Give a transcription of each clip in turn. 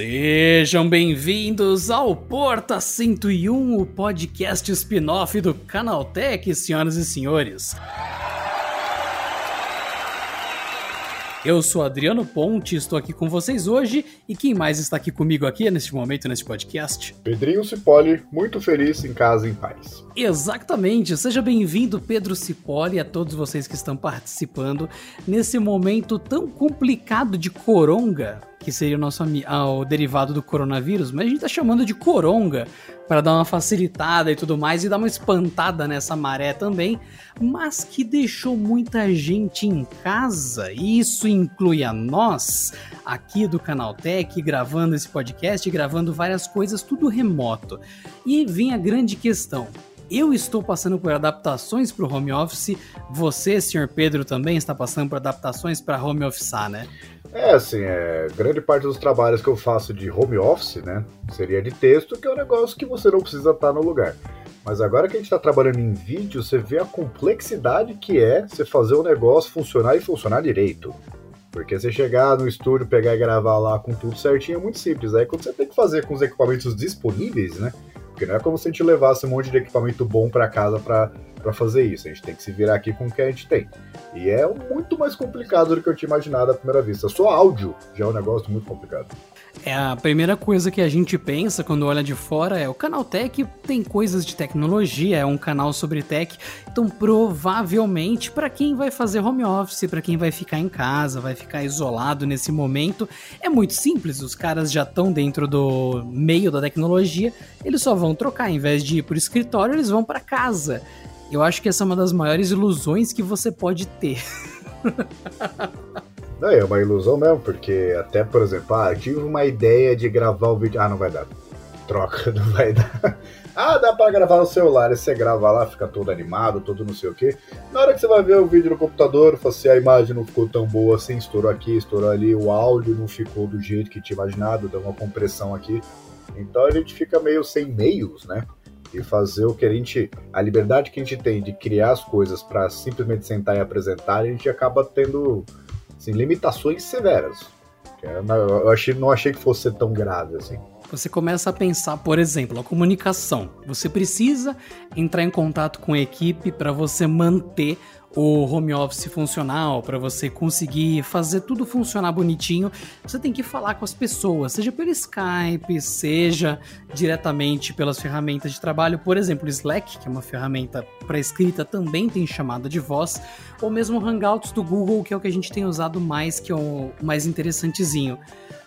Sejam bem-vindos ao Porta 101, o podcast spin-off do Canaltech, senhoras e senhores. Eu sou Adriano Ponte, estou aqui com vocês hoje e quem mais está aqui comigo aqui neste momento, neste podcast? Pedrinho Cipoli, muito feliz em casa em paz. Exatamente, seja bem-vindo Pedro Cipoli e a todos vocês que estão participando nesse momento tão complicado de coronga, que seria o nosso ah, o derivado do coronavírus, mas a gente tá chamando de coronga para dar uma facilitada e tudo mais e dar uma espantada nessa maré também, mas que deixou muita gente em casa, e isso inclui a nós aqui do Canal Tech, gravando esse podcast, gravando várias coisas, tudo remoto. E vem a grande questão: eu estou passando por adaptações para o home office. Você, senhor Pedro, também está passando por adaptações para home office, né? É, assim, é, grande parte dos trabalhos que eu faço de home office, né, seria de texto, que é um negócio que você não precisa estar no lugar. Mas agora que a gente está trabalhando em vídeo, você vê a complexidade que é você fazer o negócio funcionar e funcionar direito. Porque você chegar no estúdio, pegar e gravar lá com tudo certinho é muito simples. Aí quando você tem que fazer com os equipamentos disponíveis, né? Porque não é como se a gente levasse um monte de equipamento bom para casa para fazer isso. A gente tem que se virar aqui com o que a gente tem. E é muito mais complicado do que eu tinha imaginado à primeira vista. Só áudio já é um negócio muito complicado. É a primeira coisa que a gente pensa quando olha de fora é o canal Tech tem coisas de tecnologia, é um canal sobre tech, então provavelmente para quem vai fazer home office, para quem vai ficar em casa, vai ficar isolado nesse momento, é muito simples, os caras já estão dentro do meio da tecnologia, eles só vão trocar, em vez de ir pro escritório, eles vão para casa. Eu acho que essa é uma das maiores ilusões que você pode ter. Não, é uma ilusão mesmo, porque até, por exemplo, ah, tive uma ideia de gravar o vídeo. Ah, não vai dar. Troca, não vai dar. Ah, dá pra gravar no celular. E você grava lá, fica todo animado, todo não sei o quê. Na hora que você vai ver o vídeo no computador, assim, a imagem não ficou tão boa assim, estourou aqui, estourou ali, o áudio não ficou do jeito que tinha imaginado, deu uma compressão aqui. Então a gente fica meio sem meios, né? E fazer o que a gente. A liberdade que a gente tem de criar as coisas para simplesmente sentar e apresentar, a gente acaba tendo assim, limitações severas. Eu achei, não achei que fosse tão grave assim. Você começa a pensar, por exemplo, a comunicação. Você precisa entrar em contato com a equipe para você manter o home office funcional, para você conseguir fazer tudo funcionar bonitinho, você tem que falar com as pessoas, seja pelo Skype, seja diretamente pelas ferramentas de trabalho, por exemplo, o Slack, que é uma ferramenta para escrita, também tem chamada de voz, ou mesmo Hangouts do Google, que é o que a gente tem usado mais, que é o mais interessantezinho.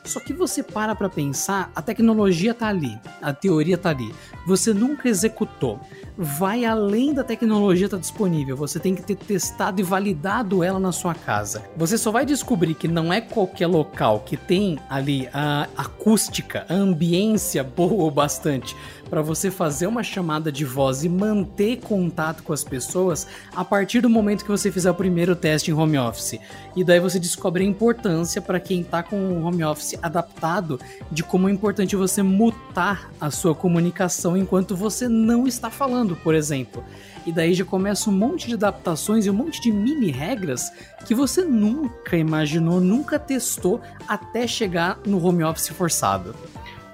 Só que você para para pensar, a tecnologia tá ali, a teoria tá ali. Você nunca executou. Vai além da tecnologia tá disponível. Você tem que ter testado e validado ela na sua casa. Você só vai descobrir que não é qualquer local que tem ali a acústica, a ambiência boa o bastante para você fazer uma chamada de voz e manter contato com as pessoas a partir do momento que você fizer o primeiro teste em home office. E daí você descobre a importância para quem está com o home office adaptado de como é importante você mutar a sua comunicação enquanto você não está falando, por exemplo. E daí já começa um monte de adaptações e um monte de mini regras que você nunca imaginou, nunca testou até chegar no home office forçado.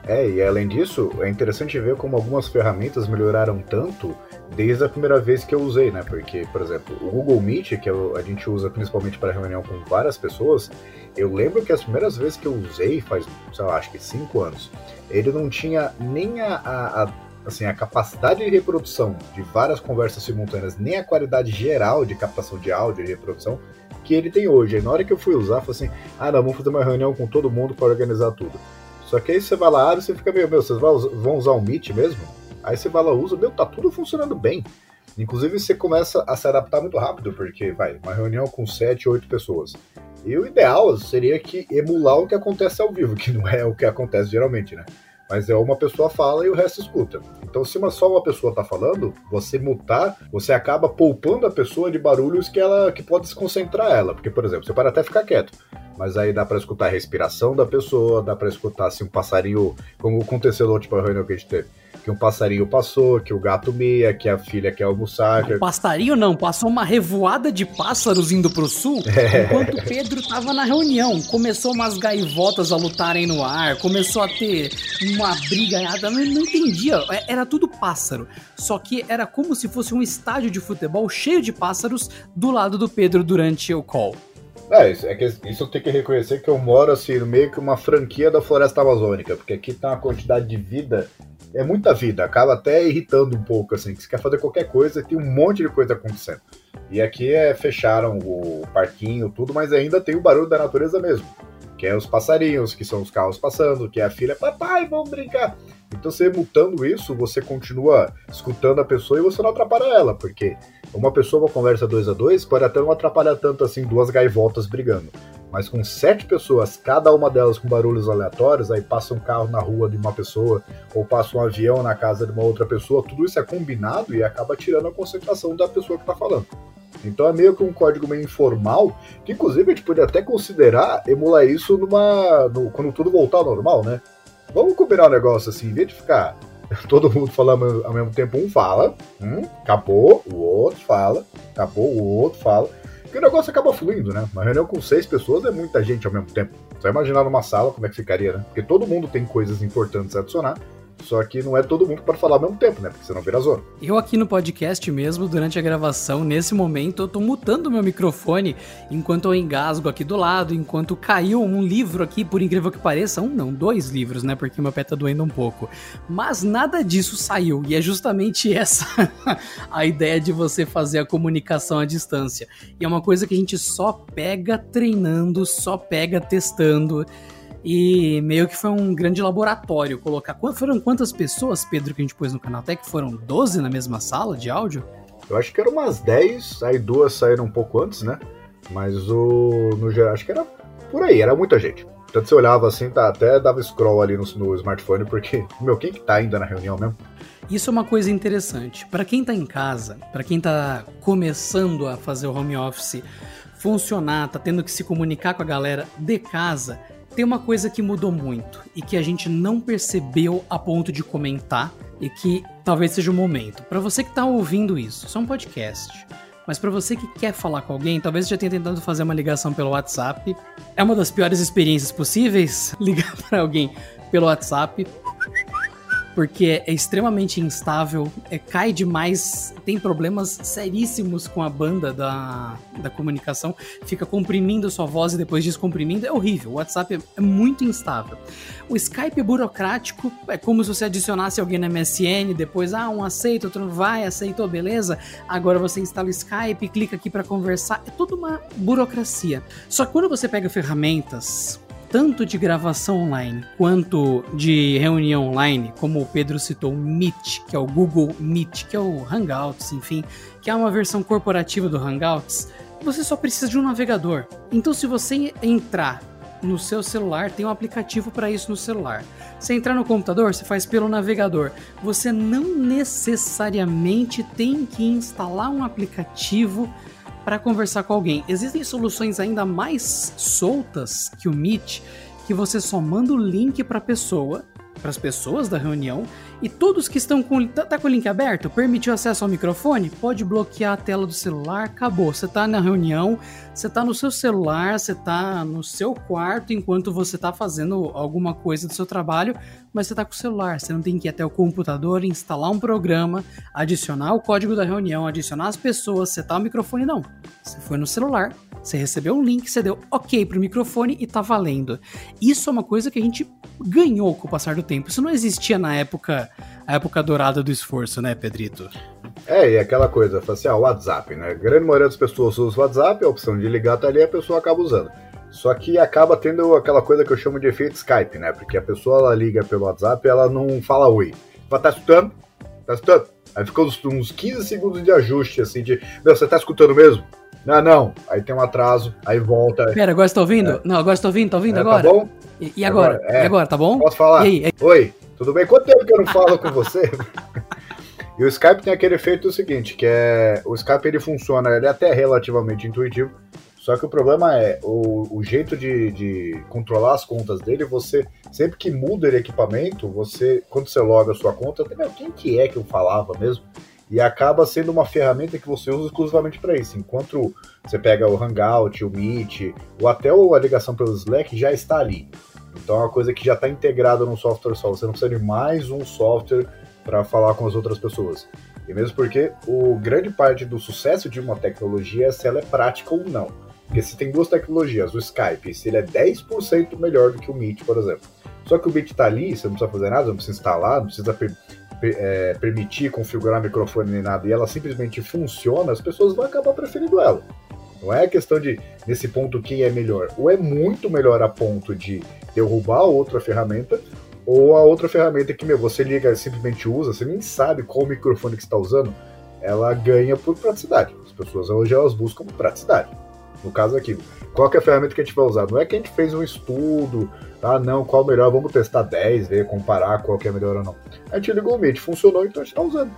É, e além disso, é interessante ver como algumas ferramentas melhoraram tanto desde a primeira vez que eu usei, né? Porque, por exemplo, o Google Meet, que a gente usa principalmente para reunião com várias pessoas, eu lembro que as primeiras vezes que eu usei, faz, sei lá, acho que cinco anos, ele não tinha nem a, a, a assim, a capacidade de reprodução de várias conversas simultâneas, nem a qualidade geral de captação de áudio e reprodução que ele tem hoje. Aí na hora que eu fui usar, falei assim, ah não, vamos fazer uma reunião com todo mundo para organizar tudo. Só que aí você vai lá você fica meio, meu, vocês vão usar o Meet mesmo? Aí você vai lá, usa, meu, tá tudo funcionando bem. Inclusive você começa a se adaptar muito rápido, porque vai, uma reunião com 7, 8 pessoas. E o ideal seria que emular o que acontece ao vivo, que não é o que acontece geralmente, né? Mas é uma pessoa fala e o resto escuta. Então, se uma, só uma pessoa está falando, você mutar, você acaba poupando a pessoa de barulhos que ela que pode desconcentrar ela. Porque, por exemplo, você pode até ficar quieto, mas aí dá para escutar a respiração da pessoa, dá para escutar assim um passarinho, como aconteceu na última reunião que a gente teve. Que um passarinho passou, que o gato meia, que a filha quer almoçar. Não, passarinho não, passou uma revoada de pássaros indo pro sul, é. enquanto Pedro tava na reunião. Começou umas gaivotas a lutarem no ar, começou a ter uma briga, não, não entendia, é, era tudo pássaro. Só que era como se fosse um estádio de futebol cheio de pássaros do lado do Pedro durante o call. É, isso, é que isso eu tenho que reconhecer que eu moro assim, meio que uma franquia da floresta amazônica, porque aqui tá uma quantidade de vida é muita vida, acaba até irritando um pouco, assim, que você quer fazer qualquer coisa, tem um monte de coisa acontecendo. E aqui é, fecharam o parquinho, tudo, mas ainda tem o barulho da natureza mesmo. Que é os passarinhos, que são os carros passando, que é a filha, papai, vamos brincar. Então você mutando isso, você continua escutando a pessoa e você não atrapalha ela, porque uma pessoa, uma conversa dois a dois, pode até não atrapalhar tanto assim duas gaivotas brigando. Mas com sete pessoas, cada uma delas com barulhos aleatórios, aí passa um carro na rua de uma pessoa, ou passa um avião na casa de uma outra pessoa, tudo isso é combinado e acaba tirando a concentração da pessoa que está falando. Então é meio que um código meio informal, que inclusive a gente pode até considerar emular isso numa. No, quando tudo voltar ao normal, né? Vamos combinar um negócio assim, em vez de ficar todo mundo falando ao mesmo tempo, um fala, acabou, o outro fala, acabou, o outro fala. Porque o negócio acaba fluindo, né? Uma reunião com seis pessoas é muita gente ao mesmo tempo. Só imaginar numa sala como é que ficaria, né? Porque todo mundo tem coisas importantes a adicionar. Só que não é todo mundo para falar ao mesmo tempo, né? Porque senão vira zona. Eu aqui no podcast mesmo, durante a gravação, nesse momento, eu tô mutando meu microfone enquanto eu engasgo aqui do lado, enquanto caiu um livro aqui, por incrível que pareça, um não, dois livros, né? Porque meu pé tá doendo um pouco. Mas nada disso saiu, e é justamente essa a ideia de você fazer a comunicação à distância. E é uma coisa que a gente só pega treinando, só pega testando. E meio que foi um grande laboratório colocar. Foram quantas pessoas, Pedro, que a gente pôs no canal Tech? Foram 12 na mesma sala de áudio? Eu acho que eram umas 10, aí duas saíram um pouco antes, né? Mas o. No geral, acho que era por aí, era muita gente. Tanto você olhava assim, tá, até dava scroll ali no, no smartphone, porque, meu, quem que tá ainda na reunião mesmo? Isso é uma coisa interessante. Para quem tá em casa, para quem tá começando a fazer o home office funcionar, tá tendo que se comunicar com a galera de casa, tem uma coisa que mudou muito e que a gente não percebeu a ponto de comentar e que talvez seja o momento. Para você que está ouvindo isso, isso é um podcast. Mas para você que quer falar com alguém, talvez já tenha tentado fazer uma ligação pelo WhatsApp. É uma das piores experiências possíveis ligar para alguém pelo WhatsApp porque é extremamente instável, é, cai demais, tem problemas seríssimos com a banda da, da comunicação, fica comprimindo sua voz e depois descomprimindo, é horrível. O WhatsApp é, é muito instável. O Skype é burocrático, é como se você adicionasse alguém na MSN, depois, ah, um aceita, outro vai, aceitou, beleza. Agora você instala o Skype, clica aqui para conversar, é toda uma burocracia. Só que quando você pega ferramentas tanto de gravação online quanto de reunião online, como o Pedro citou, o Meet, que é o Google Meet, que é o Hangouts, enfim, que é uma versão corporativa do Hangouts, você só precisa de um navegador. Então, se você entrar no seu celular, tem um aplicativo para isso no celular. Se entrar no computador, você faz pelo navegador. Você não necessariamente tem que instalar um aplicativo para conversar com alguém. Existem soluções ainda mais soltas que o Meet, que você só manda o link para a pessoa, para as pessoas da reunião, e todos que estão com. Tá, tá, com o link aberto? Permitiu acesso ao microfone? Pode bloquear a tela do celular, acabou. Você tá na reunião, você tá no seu celular, você tá no seu quarto enquanto você tá fazendo alguma coisa do seu trabalho, mas você tá com o celular. Você não tem que ir até o computador, instalar um programa, adicionar o código da reunião, adicionar as pessoas, setar o microfone, não. Você foi no celular, você recebeu um link, você deu ok pro microfone e tá valendo. Isso é uma coisa que a gente ganhou com o passar do tempo. Isso não existia na época a época dourada do esforço, né, Pedrito? É, e aquela coisa, assim, ah, WhatsApp, né? A grande maioria das pessoas usa o WhatsApp, a opção de ligar tá ali, a pessoa acaba usando. Só que acaba tendo aquela coisa que eu chamo de efeito Skype, né? Porque a pessoa ela liga pelo WhatsApp ela não fala oi. Fala, tá escutando? Tá escutando? Aí fica uns, uns 15 segundos de ajuste, assim, de. Meu, você tá escutando mesmo? Não, não. Aí tem um atraso, aí volta. Pera, agora você tá ouvindo? É. Não, agora você tá ouvindo? Tá ouvindo é, tá agora? Tá bom? E, e agora? agora é. E agora, tá bom? Posso falar? Aí? Oi. Tudo bem? Quanto tempo que eu não falo com você? e o Skype tem aquele efeito seguinte, que é o Skype ele funciona, ele é até relativamente intuitivo, Só que o problema é o, o jeito de, de, controlar as contas dele, você, sempre que muda ele equipamento, você, quando você loga a sua conta, quem que é que eu falava mesmo? E acaba sendo uma ferramenta que você usa exclusivamente para isso. Enquanto você pega o Hangout, o Meet, ou até a ligação pelo Slack, já está ali. Então é uma coisa que já está integrada no software só. Você não precisa de mais um software para falar com as outras pessoas. E mesmo porque o grande parte do sucesso de uma tecnologia é se ela é prática ou não. Porque se tem duas tecnologias, o Skype, se ele é 10% melhor do que o Meet, por exemplo. Só que o Meet está ali, você não precisa fazer nada, não precisa instalar, não precisa é, permitir configurar microfone nem nada, e ela simplesmente funciona, as pessoas vão acabar preferindo ela. Não é questão de, nesse ponto, quem é melhor. Ou é muito melhor a ponto de derrubar outra ferramenta, ou a outra ferramenta que, meu, você liga simplesmente usa, você nem sabe qual microfone que está usando, ela ganha por praticidade. As pessoas hoje elas buscam praticidade. No caso aqui, qual é a ferramenta que a gente vai usar? Não é que a gente fez um estudo, ah não, qual melhor, vamos testar 10, ver, comparar qual que é melhor ou não. A gente ligou o Meet, funcionou, então a gente está usando.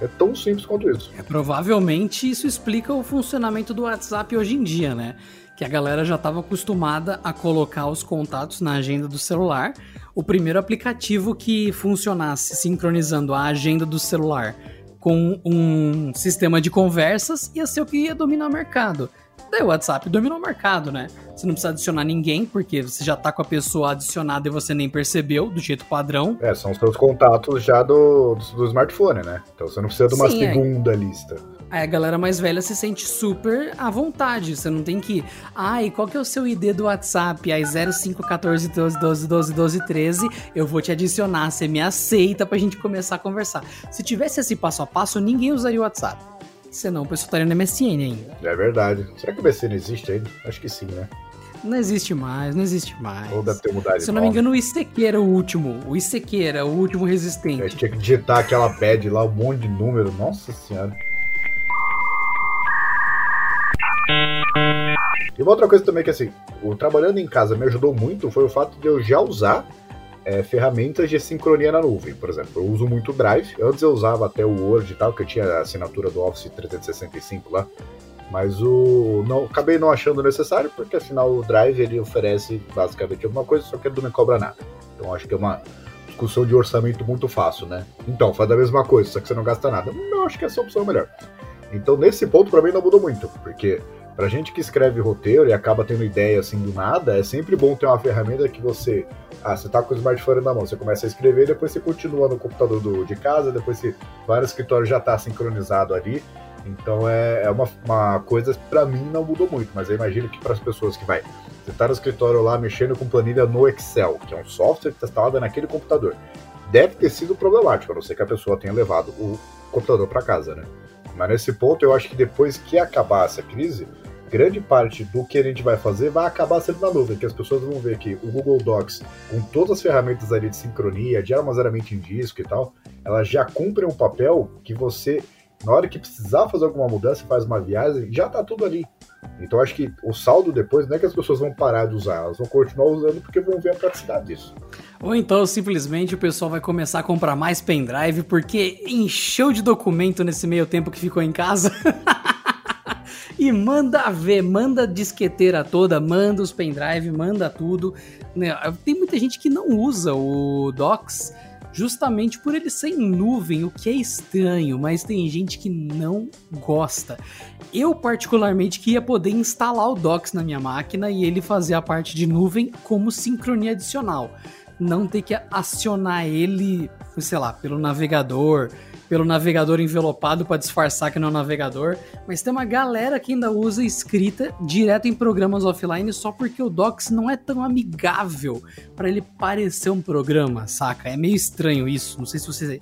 É tão simples quanto isso. É, provavelmente isso explica o funcionamento do WhatsApp hoje em dia, né? Que a galera já estava acostumada a colocar os contatos na agenda do celular. O primeiro aplicativo que funcionasse sincronizando a agenda do celular com um sistema de conversas ia ser o que ia dominar o mercado. Daí o WhatsApp dominou o mercado, né? Você não precisa adicionar ninguém, porque você já tá com a pessoa adicionada e você nem percebeu, do jeito padrão. É, são os seus contatos já do, do, do smartphone, né? Então você não precisa de uma Sim, é. segunda é. lista. Aí a galera mais velha se sente super à vontade. Você não tem que. Ai, qual que é o seu ID do WhatsApp? Aí 0514 12 12 12 12 13. Eu vou te adicionar. Você me aceita pra gente começar a conversar. Se tivesse esse passo a passo, ninguém usaria o WhatsApp. Senão o pessoal estaria no MSN ainda. É verdade. Será que o MSN existe ainda? Acho que sim, né? Não existe mais, não existe mais. Ou deve ter mudado Se eu não me engano, o ICQ era o último. O ICQ era o último resistente. Eu tinha que digitar aquela bad lá, um monte de número. Nossa senhora. E uma outra coisa também que assim, o trabalhando em casa me ajudou muito foi o fato de eu já usar é, ferramentas de sincronia na nuvem. Por exemplo, eu uso muito o Drive. Antes eu usava até o Word e tal, que eu tinha a assinatura do Office 365 lá. Mas o não acabei não achando necessário, porque afinal o Drive ele oferece basicamente alguma coisa, só que ele não me cobra nada. Então acho que é uma discussão de orçamento muito fácil, né? Então, faz a mesma coisa, só que você não gasta nada. Não, acho que essa opção é melhor. Então, nesse ponto, para mim não mudou muito, porque Pra gente que escreve roteiro e acaba tendo ideia assim do nada, é sempre bom ter uma ferramenta que você. Ah, você tá com o smartphone na mão, você começa a escrever, depois você continua no computador do, de casa, depois você vai no escritório já tá sincronizado ali. Então é, é uma, uma coisa pra mim não mudou muito, mas eu imagino que para as pessoas que vai. Você tá no escritório lá mexendo com planilha no Excel, que é um software está instalado naquele computador. Deve ter sido problemático, a não ser que a pessoa tenha levado o computador para casa, né? Mas nesse ponto eu acho que depois que acabar essa crise, grande parte do que a gente vai fazer vai acabar sendo na nuvem, que as pessoas vão ver que o Google Docs, com todas as ferramentas ali de sincronia, de armazenamento em disco e tal, elas já cumprem um papel que você, na hora que precisar fazer alguma mudança, faz uma viagem, já tá tudo ali. Então acho que o saldo depois não é que as pessoas vão parar de usar, elas vão continuar usando porque vão ver a praticidade disso. Ou então simplesmente o pessoal vai começar a comprar mais pendrive porque encheu de documento nesse meio tempo que ficou em casa. e manda ver, manda disqueteira toda, manda os pendrive, manda tudo. Né? Tem muita gente que não usa o Docs justamente por ele ser em nuvem, o que é estranho, mas tem gente que não gosta. Eu, particularmente, queria poder instalar o Docs na minha máquina e ele fazer a parte de nuvem como sincronia adicional. Não ter que acionar ele, sei lá, pelo navegador, pelo navegador envelopado para disfarçar que não é um navegador, mas tem uma galera que ainda usa escrita direto em programas offline só porque o Docs não é tão amigável para ele parecer um programa, saca? É meio estranho isso. Não sei se você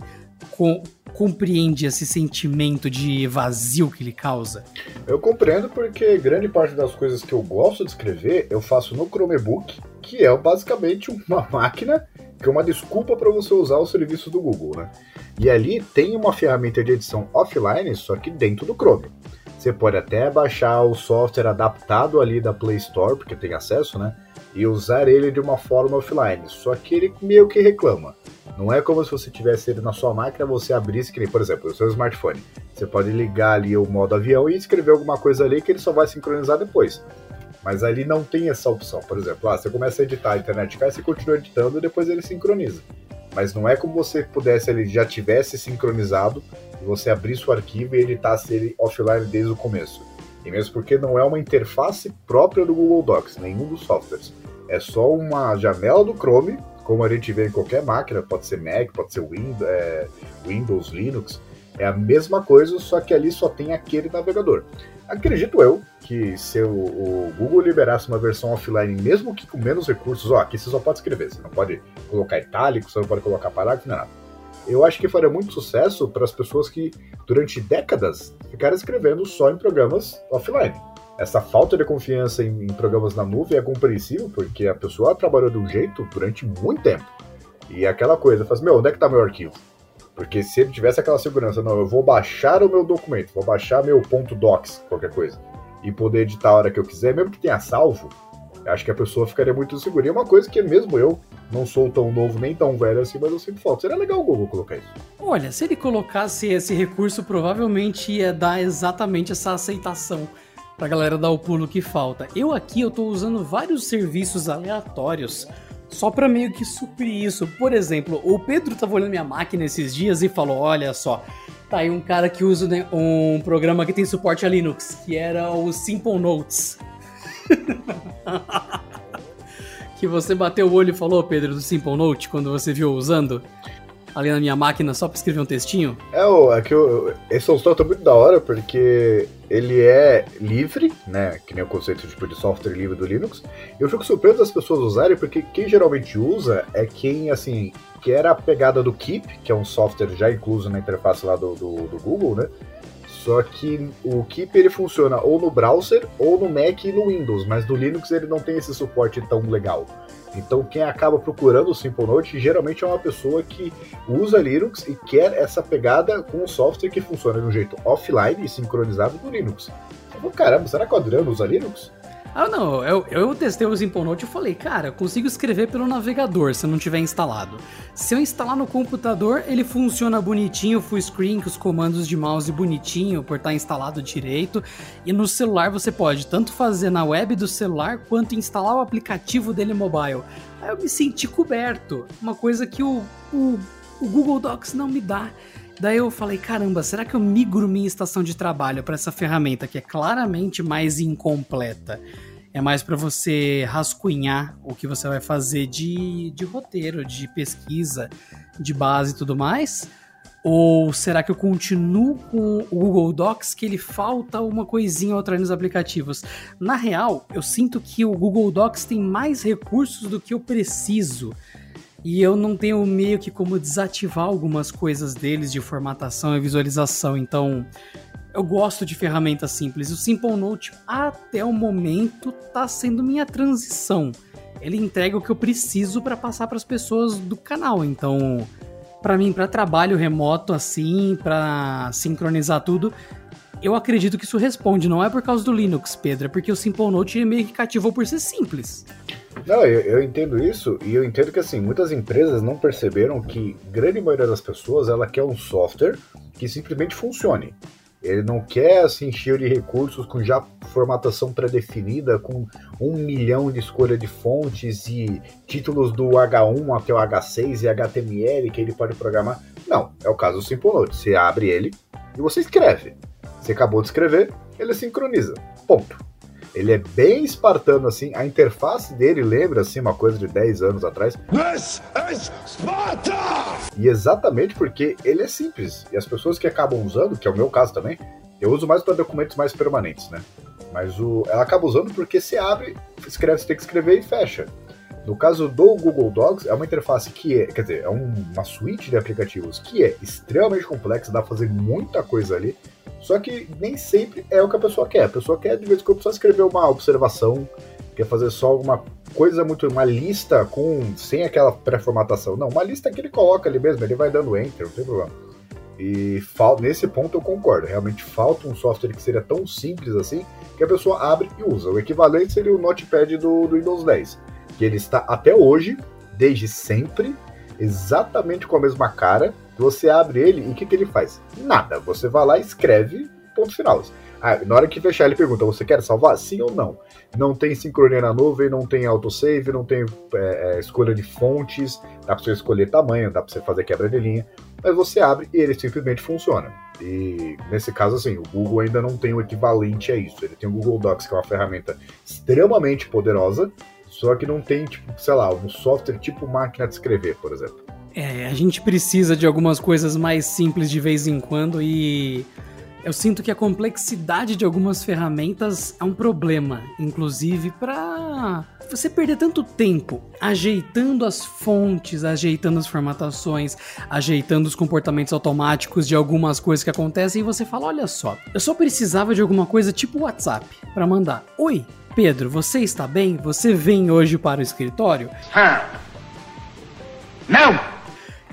com, compreende esse sentimento de vazio que ele causa. Eu compreendo porque grande parte das coisas que eu gosto de escrever eu faço no Chromebook, que é basicamente uma máquina que é uma desculpa para você usar o serviço do Google, né? E ali tem uma ferramenta de edição offline, só que dentro do Chrome. Você pode até baixar o software adaptado ali da Play Store, porque tem acesso, né? E usar ele de uma forma offline. Só que ele meio que reclama. Não é como se você tivesse ele na sua máquina, você abrisse, que nem, por exemplo, o seu smartphone. Você pode ligar ali o modo avião e escrever alguma coisa ali que ele só vai sincronizar depois. Mas ali não tem essa opção. Por exemplo, ah, você começa a editar a internet cai, você continua editando e depois ele sincroniza. Mas não é como você pudesse, ele já tivesse sincronizado e você abrisse o arquivo e editasse ele offline desde o começo. E mesmo porque não é uma interface própria do Google Docs, nenhum dos softwares. É só uma janela do Chrome, como a gente vê em qualquer máquina, pode ser Mac, pode ser Windows, é, Windows Linux. É a mesma coisa, só que ali só tem aquele navegador. Acredito eu que se o, o, Google liberasse uma versão offline, mesmo que com menos recursos, ó, aqui você só pode escrever, você não pode colocar itálico, você não pode colocar parágrafo, não é nada. Eu acho que faria muito sucesso para as pessoas que, durante décadas, ficaram escrevendo só em programas offline. Essa falta de confiança em, em programas na nuvem é compreensível, porque a pessoa trabalhou de um jeito durante muito tempo. E aquela coisa, faz, meu, onde é que está meu arquivo? Porque se ele tivesse aquela segurança, não, eu vou baixar o meu documento, vou baixar meu ponto docs, qualquer coisa, e poder editar a hora que eu quiser, mesmo que tenha salvo, acho que a pessoa ficaria muito segura. E é uma coisa que mesmo eu não sou tão novo nem tão velho assim, mas eu sinto falta. Seria legal o Google colocar isso. Olha, se ele colocasse esse recurso, provavelmente ia dar exatamente essa aceitação pra galera dar o pulo que falta. Eu aqui eu tô usando vários serviços aleatórios só para meio que suprir isso. Por exemplo, o Pedro tava olhando minha máquina esses dias e falou: Olha só, tá aí um cara que usa né, um programa que tem suporte a Linux, que era o Simple Notes. que você bateu o olho e falou, Pedro, do Simple Note, quando você viu usando? ali na minha máquina só pra escrever um textinho? É, é que eu, esse é muito da hora porque ele é livre, né? Que nem o conceito tipo, de software livre do Linux. Eu fico surpreso das pessoas usarem, porque quem geralmente usa é quem, assim, quer a pegada do Keep, que é um software já incluso na interface lá do, do, do Google, né? Só que o Keep ele funciona ou no browser, ou no Mac e no Windows, mas no Linux ele não tem esse suporte tão legal. Então, quem acaba procurando o Simple Note geralmente é uma pessoa que usa Linux e quer essa pegada com um software que funciona de um jeito offline e sincronizado do Linux. Então, caramba, será que o Adriano usa Linux? Ah, não, eu, eu testei o Simple Note e falei, cara, consigo escrever pelo navegador se não tiver instalado. Se eu instalar no computador, ele funciona bonitinho, full screen, com os comandos de mouse bonitinho, por estar instalado direito. E no celular você pode tanto fazer na web do celular, quanto instalar o aplicativo dele mobile. Aí eu me senti coberto, uma coisa que o, o, o Google Docs não me dá. Daí eu falei, caramba, será que eu migro minha estação de trabalho para essa ferramenta que é claramente mais incompleta? É mais para você rascunhar o que você vai fazer de, de roteiro, de pesquisa, de base e tudo mais? Ou será que eu continuo com o Google Docs que ele falta uma coisinha ou outra nos aplicativos? Na real, eu sinto que o Google Docs tem mais recursos do que eu preciso e eu não tenho meio que como desativar algumas coisas deles de formatação e visualização. Então, eu gosto de ferramentas simples. O Simple Note, até o momento, está sendo minha transição. Ele entrega o que eu preciso para passar para as pessoas do canal. Então, para mim, para trabalho remoto assim, para sincronizar tudo, eu acredito que isso responde. Não é por causa do Linux, Pedro, é porque o Simple Note meio que cativou por ser simples. Não, eu, eu, entendo isso e eu entendo que assim muitas empresas não perceberam que grande maioria das pessoas ela quer um software que simplesmente funcione. Ele não quer assim cheio de recursos com já formatação pré-definida, com um milhão de escolha de fontes e títulos do H1 até o H6 e HTML que ele pode programar. Não, é o caso do Simple Note. Você abre ele e você escreve. Você acabou de escrever, ele sincroniza. Ponto. Ele é bem espartano, assim. A interface dele lembra, assim, uma coisa de 10 anos atrás. This is Sparta! E exatamente porque ele é simples. E as pessoas que acabam usando, que é o meu caso também, eu uso mais para documentos mais permanentes, né? Mas o, ela acaba usando porque você abre, escreve, você tem que escrever e fecha. No caso do Google Docs, é uma interface que é, quer dizer, é um, uma suíte de aplicativos que é extremamente complexa, dá pra fazer muita coisa ali, só que nem sempre é o que a pessoa quer. A pessoa quer, de vez em quando, só escrever uma observação, quer fazer só alguma coisa muito. uma lista com sem aquela pré-formatação. Não, uma lista que ele coloca ali mesmo, ele vai dando enter, não tem problema. E nesse ponto eu concordo. Realmente falta um software que seria tão simples assim que a pessoa abre e usa. O equivalente seria o Notepad do, do Windows 10, que ele está até hoje, desde sempre, exatamente com a mesma cara Você abre ele e o que, que ele faz? Nada. Você vai lá escreve, ponto final. Ah, na hora que fechar, ele pergunta: você quer salvar? Sim ou não? Não tem sincronia na nuvem, não tem autosave, não tem é, é, escolha de fontes, dá pra você escolher tamanho, dá pra você fazer quebra de linha, mas você abre e ele simplesmente funciona. E nesse caso, assim, o Google ainda não tem o equivalente a isso. Ele tem o Google Docs, que é uma ferramenta extremamente poderosa, só que não tem, tipo, sei lá, um software tipo máquina de escrever, por exemplo. É, a gente precisa de algumas coisas mais simples de vez em quando e eu sinto que a complexidade de algumas ferramentas é um problema, inclusive para você perder tanto tempo ajeitando as fontes, ajeitando as formatações, ajeitando os comportamentos automáticos de algumas coisas que acontecem e você fala: olha só, eu só precisava de alguma coisa tipo WhatsApp para mandar: Oi, Pedro, você está bem? Você vem hoje para o escritório? Não!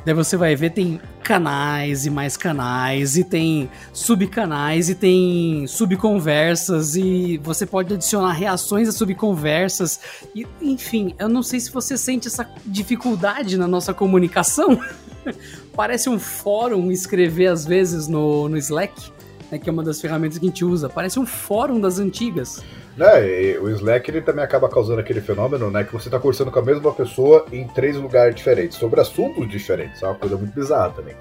Daí você vai ver, tem canais e mais canais, e tem subcanais, e tem subconversas, e você pode adicionar reações a subconversas. E, enfim, eu não sei se você sente essa dificuldade na nossa comunicação. Parece um fórum escrever às vezes no, no Slack, né, que é uma das ferramentas que a gente usa. Parece um fórum das antigas. Né, o Slack ele também acaba causando aquele fenômeno, né, que você está conversando com a mesma pessoa em três lugares diferentes, sobre assuntos diferentes, é uma coisa muito bizarra também.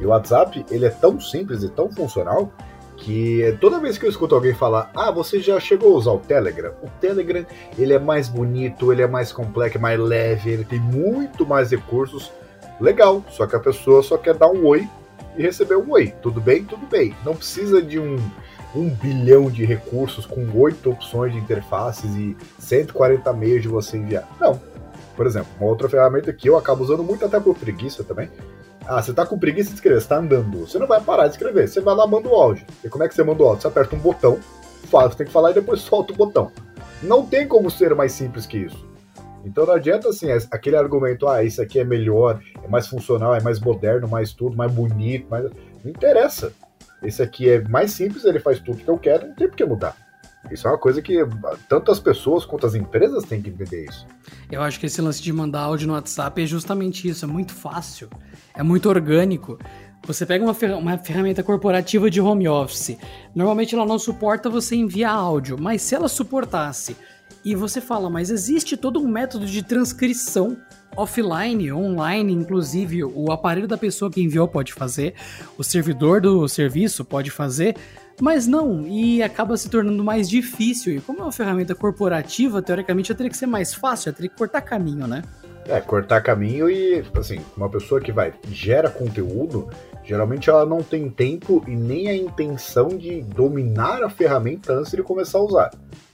E o WhatsApp, ele é tão simples e tão funcional que toda vez que eu escuto alguém falar, ah, você já chegou a usar o Telegram? O Telegram, ele é mais bonito, ele é mais complexo, mais leve, ele tem muito mais recursos. Legal, só que a pessoa só quer dar um oi e receber um oi. Tudo bem? Tudo bem. Não precisa de um um bilhão de recursos com oito opções de interfaces e 140 meios de você enviar. Não. Por exemplo, uma outra ferramenta que eu acabo usando muito até por preguiça também. Ah, você tá com preguiça de escrever, você tá andando. Você não vai parar de escrever, você vai lá manda o áudio. E como é que você manda o áudio? Você aperta um botão, fala, você tem que falar e depois solta o botão. Não tem como ser mais simples que isso. Então não adianta assim, aquele argumento, ah, isso aqui é melhor, é mais funcional, é mais moderno, mais tudo, mais bonito, mais. Não interessa. Esse aqui é mais simples, ele faz tudo que eu quero, não tem por que mudar. Isso é uma coisa que tanto as pessoas quanto as empresas têm que entender isso. Eu acho que esse lance de mandar áudio no WhatsApp é justamente isso, é muito fácil, é muito orgânico. Você pega uma, fer uma ferramenta corporativa de home office, normalmente ela não suporta você enviar áudio, mas se ela suportasse e você fala, mas existe todo um método de transcrição offline, online, inclusive o aparelho da pessoa que enviou pode fazer, o servidor do serviço pode fazer, mas não, e acaba se tornando mais difícil. E como é uma ferramenta corporativa, teoricamente já teria que ser mais fácil, já teria que cortar caminho, né? É, cortar caminho e, assim, uma pessoa que vai, gera conteúdo, geralmente ela não tem tempo e nem a intenção de dominar a ferramenta antes de começar a usar.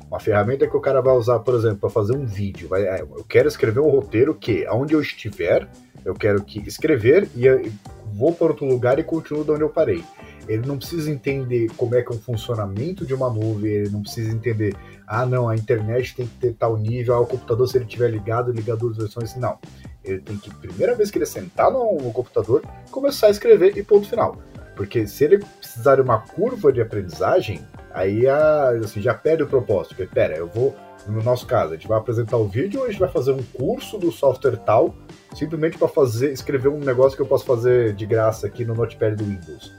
Uma ferramenta que o cara vai usar, por exemplo, para fazer um vídeo. Vai, é, eu quero escrever um roteiro que, aonde eu estiver, eu quero que escrever e vou para outro lugar e continuo de onde eu parei. Ele não precisa entender como é que é o funcionamento de uma nuvem, ele não precisa entender, ah, não, a internet tem que ter tal nível, ah, o computador, se ele estiver ligado, ligar duas versões. Não. Ele tem que, primeira vez que ele sentar no, no computador, começar a escrever e ponto final. Porque se ele precisar de uma curva de aprendizagem, aí a, assim, já perde o propósito. Porque, pera, eu vou, no nosso caso, a gente vai apresentar o vídeo ou a gente vai fazer um curso do software tal, simplesmente para fazer, escrever um negócio que eu posso fazer de graça aqui no Notepad do Windows.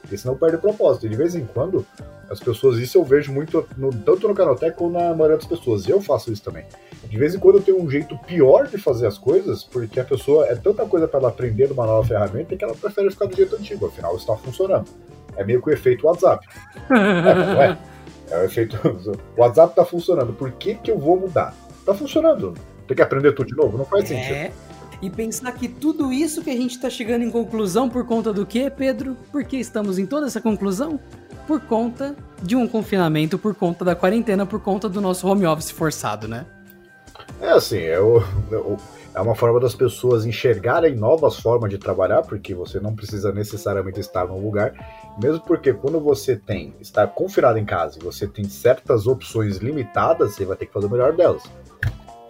Porque senão perde o propósito. E de vez em quando, as pessoas, isso eu vejo muito, no, tanto no Canaltech como na maioria das pessoas. E eu faço isso também. De vez em quando eu tenho um jeito pior de fazer as coisas, porque a pessoa é tanta coisa para ela aprender uma nova ferramenta que ela prefere ficar do jeito antigo. Afinal, está funcionando. É meio que o efeito WhatsApp. é, é? É o efeito. O WhatsApp tá funcionando. Por que, que eu vou mudar? Tá funcionando. Tem que aprender tudo de novo? Não faz é. sentido. E pensar que tudo isso que a gente está chegando em conclusão por conta do quê, Pedro? Por que estamos em toda essa conclusão? Por conta de um confinamento, por conta da quarentena, por conta do nosso home office forçado, né? É assim, é, o, é uma forma das pessoas enxergarem novas formas de trabalhar, porque você não precisa necessariamente estar num lugar mesmo porque quando você tem está confinado em casa e você tem certas opções limitadas, você vai ter que fazer o melhor delas.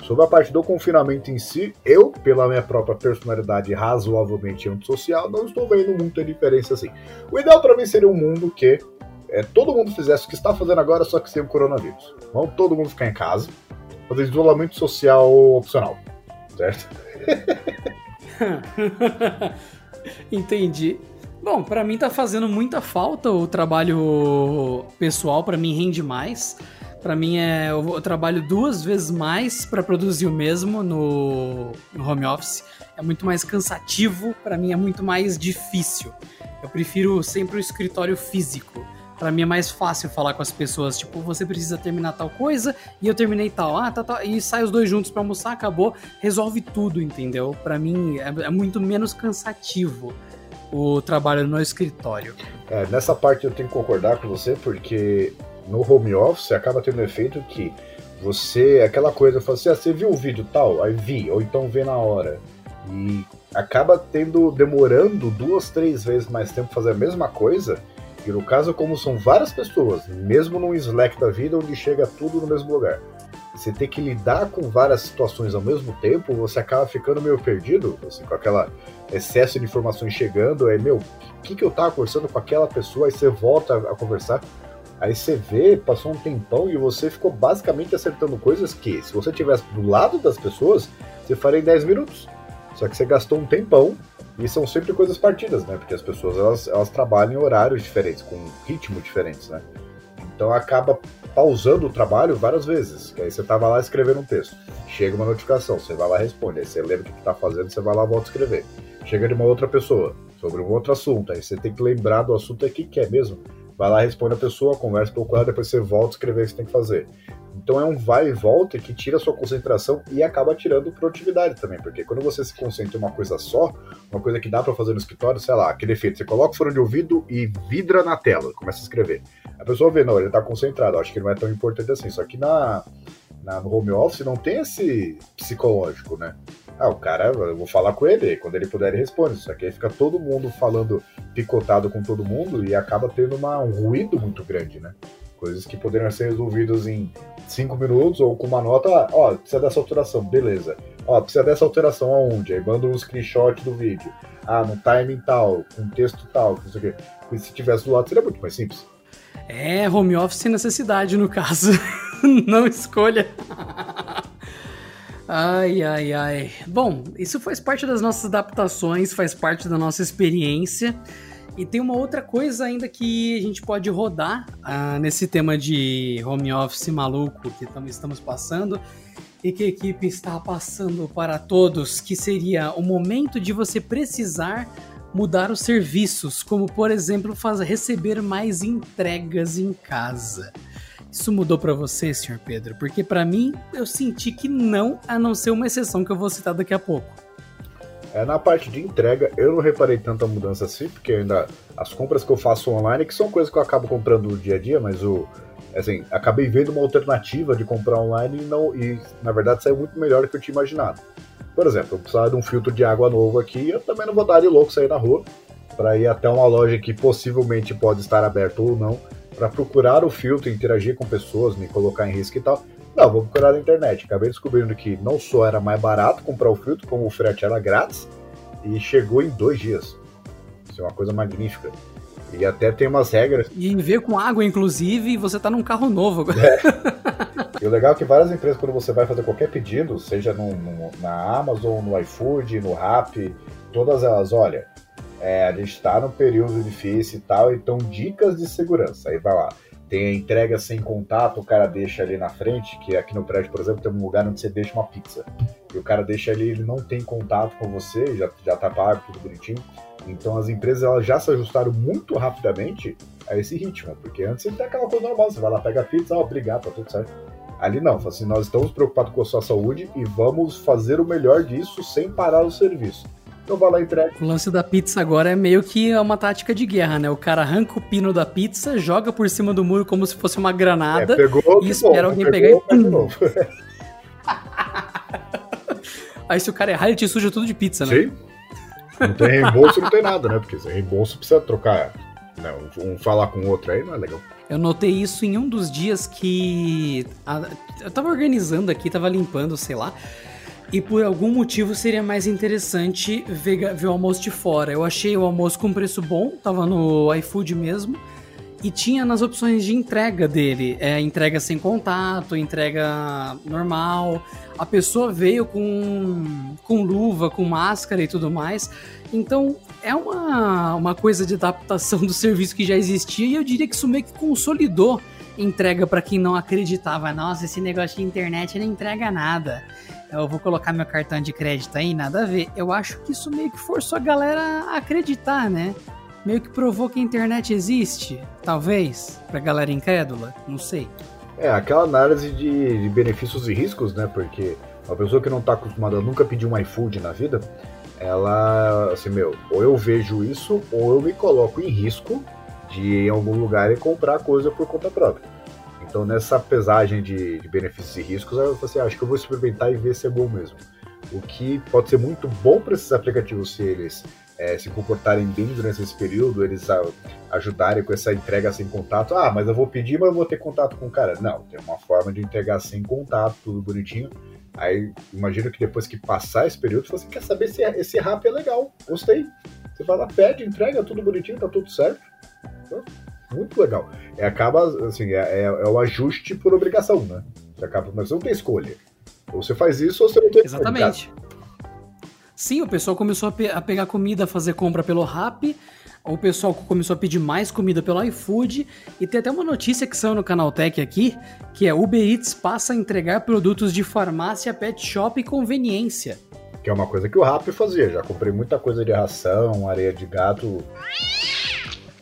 Sobre a parte do confinamento em si, eu, pela minha própria personalidade razoavelmente antissocial, não estou vendo muita diferença assim. O ideal para mim seria um mundo que é, todo mundo fizesse o que está fazendo agora, só que sem o coronavírus. Vamos todo mundo ficar em casa, fazer isolamento social opcional, certo? Entendi. Bom, para mim tá fazendo muita falta o trabalho pessoal, para mim rende mais. Para mim é eu trabalho duas vezes mais para produzir o mesmo no, no home office. É muito mais cansativo, para mim é muito mais difícil. Eu prefiro sempre o escritório físico. Para mim é mais fácil falar com as pessoas, tipo, você precisa terminar tal coisa e eu terminei tal. Ah, tá, tá. E sai os dois juntos para almoçar, acabou, resolve tudo, entendeu? Para mim é, é muito menos cansativo o trabalho no escritório. É, nessa parte eu tenho que concordar com você, porque no home office acaba tendo um efeito que você, aquela coisa, fala assim, ah, você viu o vídeo tal? Aí vi, ou então vê na hora. E acaba tendo, demorando duas, três vezes mais tempo fazer a mesma coisa. E no caso, como são várias pessoas, mesmo no Slack da vida, onde chega tudo no mesmo lugar. Você tem que lidar com várias situações ao mesmo tempo, você acaba ficando meio perdido, assim, com aquela excesso de informações chegando, é, meu, o que, que eu tava conversando com aquela pessoa, aí você volta a conversar, aí você vê, passou um tempão e você ficou basicamente acertando coisas que, se você tivesse do lado das pessoas, você faria em 10 minutos. Só que você gastou um tempão e são sempre coisas partidas, né? Porque as pessoas elas, elas trabalham em horários diferentes, com ritmo diferentes, né? Então acaba pausando o trabalho várias vezes. Que aí você tava lá escrevendo um texto. Chega uma notificação, você vai lá e responde. Aí você lembra o que está fazendo, você vai lá e volta a escrever chega de uma outra pessoa sobre um outro assunto, aí você tem que lembrar do assunto aqui que é mesmo. Vai lá, responde a pessoa, conversa um pouco ela, depois você volta a escrever o que você tem que fazer. Então é um vai e volta que tira sua concentração e acaba tirando produtividade também, porque quando você se concentra em uma coisa só, uma coisa que dá para fazer no escritório, sei lá, aquele efeito, você coloca o fone de ouvido e vidra na tela, começa a escrever. A pessoa vê, não, ele tá concentrado, acho que não é tão importante assim, só que na, na no home office não tem esse psicológico, né? Ah, o cara, eu vou falar com ele, quando ele puder ele responde. Só que aí fica todo mundo falando picotado com todo mundo e acaba tendo uma, um ruído muito grande, né? Coisas que poderiam ser resolvidas em cinco minutos ou com uma nota, ó, precisa dessa alteração, beleza. Ó, precisa dessa alteração aonde? Aí manda um screenshot do vídeo. Ah, no timing tal, com texto tal, não sei o quê. Se tivesse do lado seria muito mais simples. É, home office sem necessidade no caso. não escolha. Ai, ai, ai. Bom, isso faz parte das nossas adaptações, faz parte da nossa experiência. E tem uma outra coisa ainda que a gente pode rodar uh, nesse tema de home office maluco que estamos passando e que a equipe está passando para todos, que seria o momento de você precisar mudar os serviços, como por exemplo, fazer receber mais entregas em casa. Isso mudou para você, senhor Pedro? Porque para mim eu senti que não, a não ser uma exceção que eu vou citar daqui a pouco. É, na parte de entrega, eu não reparei tanta mudança assim, porque ainda as compras que eu faço online, que são coisas que eu acabo comprando no dia a dia, mas o assim, acabei vendo uma alternativa de comprar online e não e na verdade saiu muito melhor do que eu tinha imaginado. Por exemplo, eu precisava de um filtro de água novo aqui, eu também não vou dar de louco sair na rua para ir até uma loja que possivelmente pode estar aberta ou não para procurar o filtro, interagir com pessoas, me colocar em risco e tal. Não, vou procurar na internet. Acabei descobrindo que não só era mais barato comprar o filtro, como o frete era grátis e chegou em dois dias. Isso é uma coisa magnífica. E até tem umas regras. E ver com água, inclusive, e você tá num carro novo agora. É. E o legal é que várias empresas, quando você vai fazer qualquer pedido, seja no, no, na Amazon, no iFood, no Rappi, todas elas, olha, é, a gente está num período difícil e tal, então dicas de segurança. Aí vai lá. Tem a entrega sem contato, o cara deixa ali na frente, que aqui no prédio, por exemplo, tem um lugar onde você deixa uma pizza. E o cara deixa ali, ele não tem contato com você, já, já tá pago, tudo bonitinho. Então as empresas elas já se ajustaram muito rapidamente a esse ritmo, porque antes ele tem aquela coisa normal, você vai lá, pega a pizza, ó, obrigado, tá tudo certo. Ali não, assim, nós estamos preocupados com a sua saúde e vamos fazer o melhor disso sem parar o serviço. Então vai lá e entrega. O lance da pizza agora é meio que uma tática de guerra, né? O cara arranca o pino da pizza, joga por cima do muro como se fosse uma granada é, pegou, e espera alguém pegou, pegar e pum. Aí se o cara errar, ele te suja tudo de pizza, né? Sim. Não tem reembolso, não tem nada, né? Porque reembolso precisa trocar, né? um falar com o outro aí, não é legal. Eu notei isso em um dos dias que a, eu tava organizando aqui, tava limpando, sei lá. E por algum motivo seria mais interessante ver, ver o almoço de fora. Eu achei o almoço com preço bom, tava no iFood mesmo. e tinha nas opções de entrega dele, é, entrega sem contato, entrega normal. A pessoa veio com, com luva, com máscara e tudo mais. Então é uma, uma coisa de adaptação do serviço que já existia e eu diria que isso meio que consolidou entrega para quem não acreditava. Nossa, esse negócio de internet não entrega nada. Eu vou colocar meu cartão de crédito aí, nada a ver. Eu acho que isso meio que forçou a galera a acreditar, né? meio que provou que a internet existe, talvez, pra galera incrédula, não sei. É, aquela análise de, de benefícios e riscos, né? Porque uma pessoa que não tá acostumada a nunca pedir um iFood na vida, ela, assim, meu, ou eu vejo isso, ou eu me coloco em risco de ir em algum lugar e comprar coisa por conta própria. Então, nessa pesagem de, de benefícios e riscos, eu falei assim, ah, acho que eu vou experimentar e ver se é bom mesmo. O que pode ser muito bom para esses aplicativos se eles é, se comportarem bem durante esse período, eles a, ajudarem com essa entrega sem contato. Ah, mas eu vou pedir, mas eu vou ter contato com o cara. Não, tem uma forma de entregar sem contato, tudo bonitinho. Aí imagino que depois que passar esse período, você quer saber se é, esse rap é legal. Gostei. Você lá, pede, entrega, tudo bonitinho, tá tudo certo. Então, muito legal. É, acaba, assim, é, é, é, o ajuste por obrigação, né? Você acaba, mas você não tem escolha. Ou você faz isso ou você não tem Exatamente. Sim, o pessoal começou a, pe a pegar comida, a fazer compra pelo Rap, o pessoal começou a pedir mais comida pelo iFood e tem até uma notícia que saiu no Canaltech aqui, que é Uber Eats passa a entregar produtos de farmácia, pet shop e conveniência. Que é uma coisa que o Rap fazia, já comprei muita coisa de ração, areia de gato